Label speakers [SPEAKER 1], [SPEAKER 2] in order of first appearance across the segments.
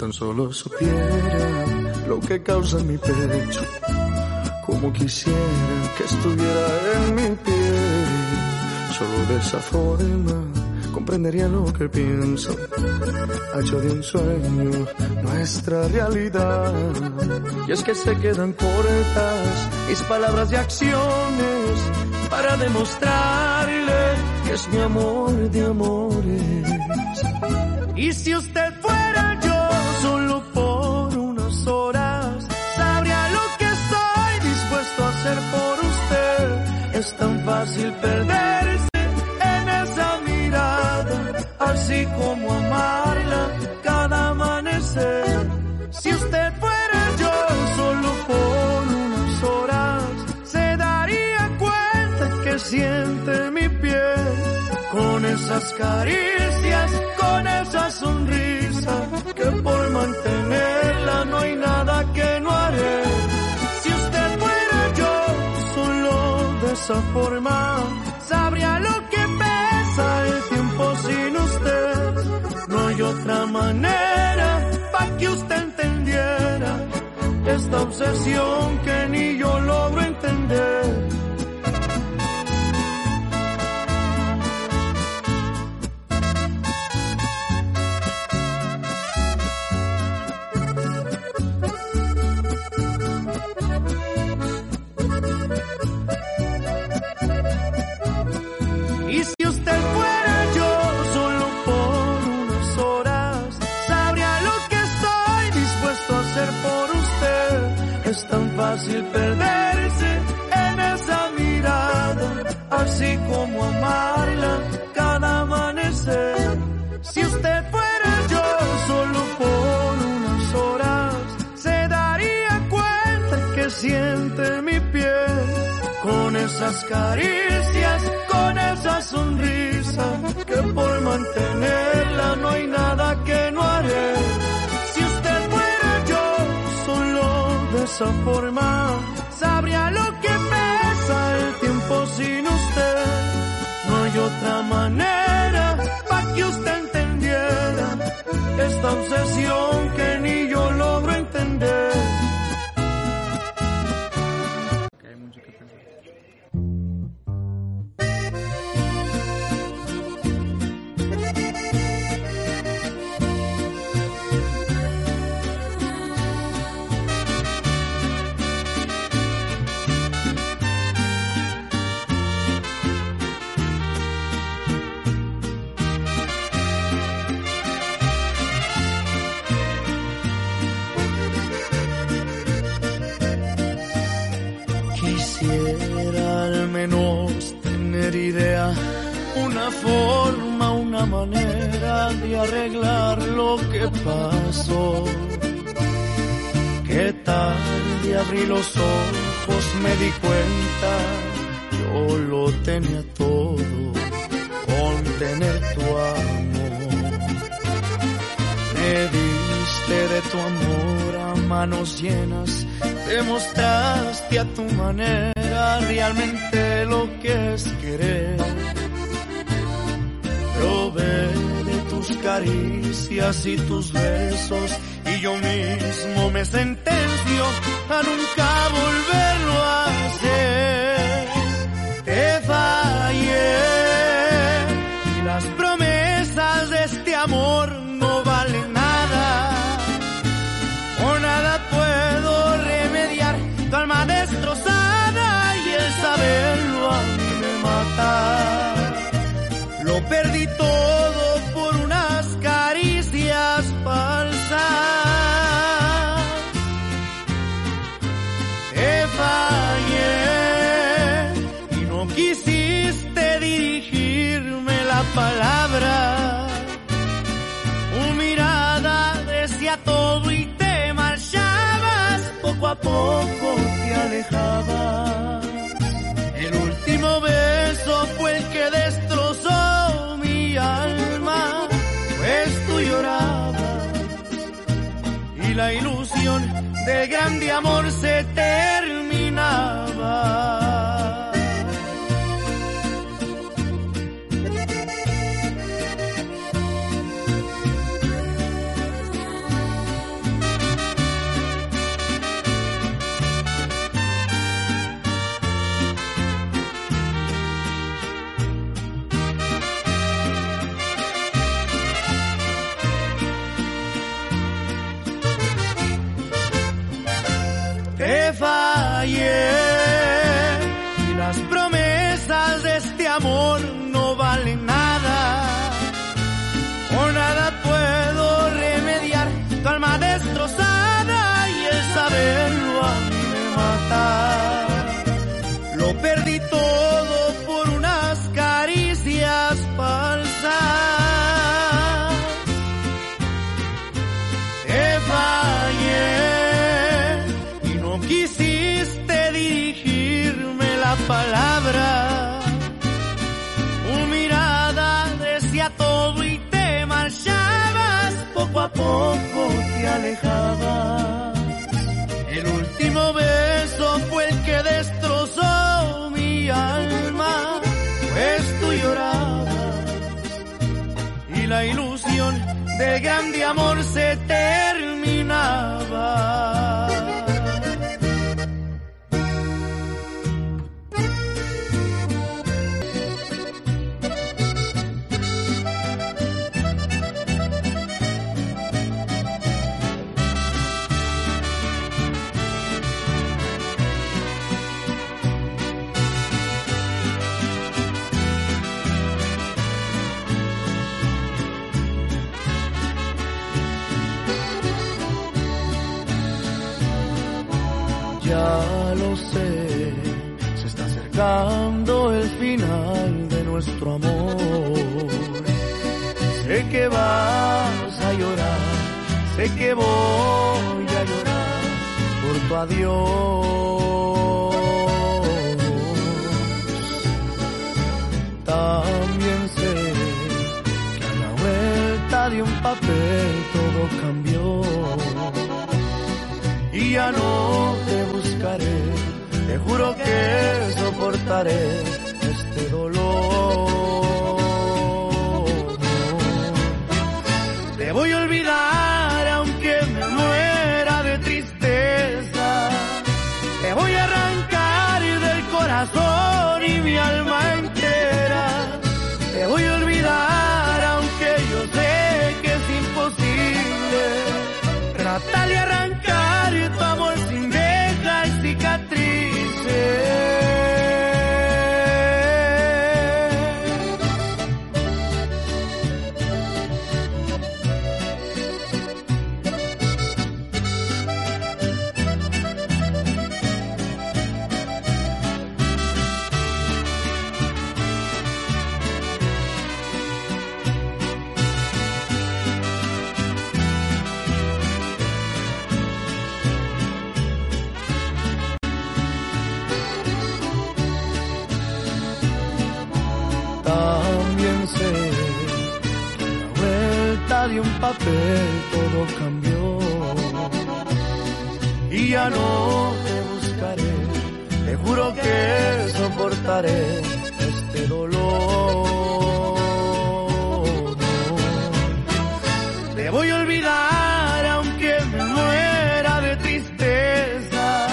[SPEAKER 1] Tan solo supiera lo que causa mi pecho, como quisiera que estuviera en mi piel. Solo de esa forma comprendería lo que pienso. hecho de un sueño nuestra realidad. Y es que se quedan cortas mis palabras y acciones para demostrarle que es mi amor de amores. Y si usted fácil perderse en esa mirada, así como amarla cada amanecer. Si usted fuera yo solo por unas horas, se daría cuenta que siente mi piel con esas caricias, con esa sonrisa, que por mantenerla no hay nada que no haré. Si usted fuera yo, solo de esa forma, esta obsesión que ni yo logro fácil perderse en esa mirada, así como amarla cada amanecer. Si usted fuera yo solo por unas horas, se daría cuenta que siente mi piel con esas caricias, con esa sonrisa, que por mantenerla no hay nada que esa forma, sabría lo que pesa el tiempo sin usted. No hay otra manera para que usted entendiera esta obsesión arreglar lo que pasó. Que tarde abrí los ojos, me di cuenta, yo lo tenía todo con tener tu amor. Me diste de tu amor a manos llenas, demostraste a tu manera realmente lo que es querer. Caricias y tus besos y yo mismo me sentencio a nunca volverlo a hacer. Te fallé y las promesas de este amor no valen nada. O nada puedo remediar tu alma destrozada y el saberlo a mí me mata. Lo perdí todo poco a poco te alejabas. El último beso fue el que destrozó mi alma, pues tú llorabas y la ilusión del grande amor se terminaba.
[SPEAKER 2] Falsas. Te fallé y no quisiste dirigirme la palabra. Tu mirada decía todo y te marchabas, poco a poco te alejabas. El último beso fue el que destrozó la ilusión del grande amor se terminaba.
[SPEAKER 1] Sé, se está acercando el final de nuestro amor. Sé que vas a llorar, sé que voy a llorar por tu adiós. También sé que a la vuelta de un papel todo cambió y ya no juro que soportaré papel todo cambió y ya no te buscaré. Te juro que soportaré este dolor. Te voy a olvidar aunque me muera de tristeza.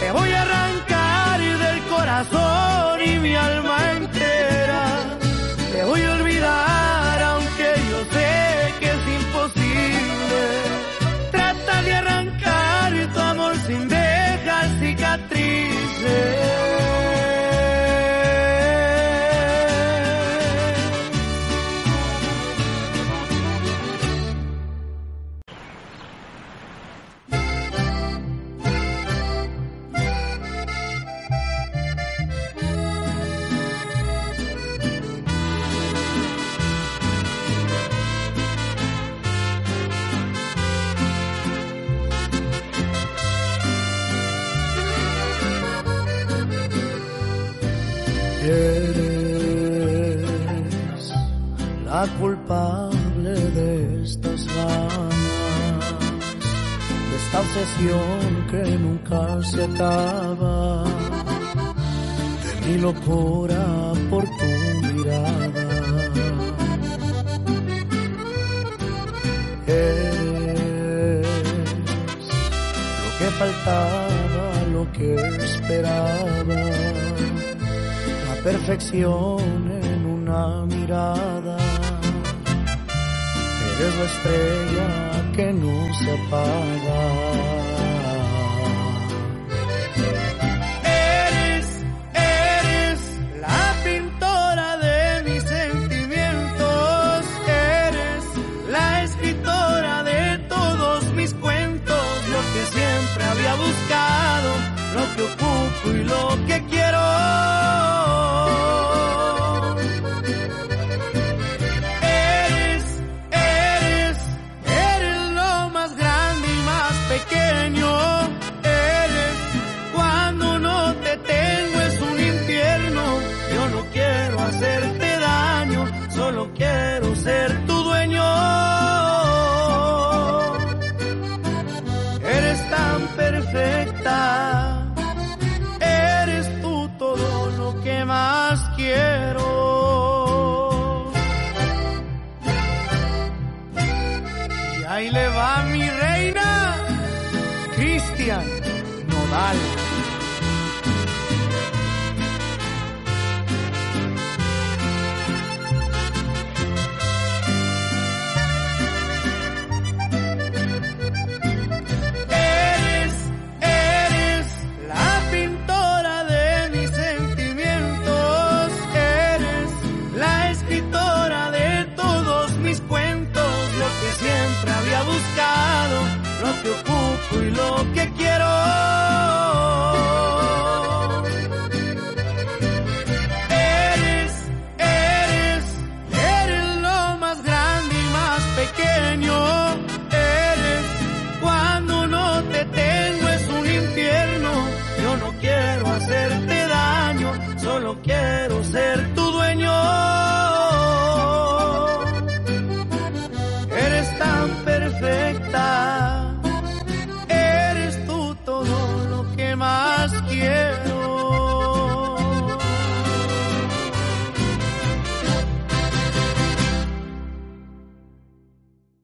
[SPEAKER 1] Te voy a arrancar del corazón y mi alma la culpable de estas ganas, de esta obsesión que nunca se acaba, de mi locura por tu mirada. Eres lo que faltaba, lo que esperaba la perfección en una mirada eres la estrella que no se apaga.
[SPEAKER 2] Eres, eres la pintora de mis sentimientos, eres la escritora de todos mis cuentos, lo que siempre había buscado, lo que ocupo y lo que quiero. hacerte daño, solo quiero ser tu dueño. Eres tan perfecta, eres tú todo lo que más quiero. Y ahí le va mi reina, Cristian Nodal. Hacerte daño, solo quiero ser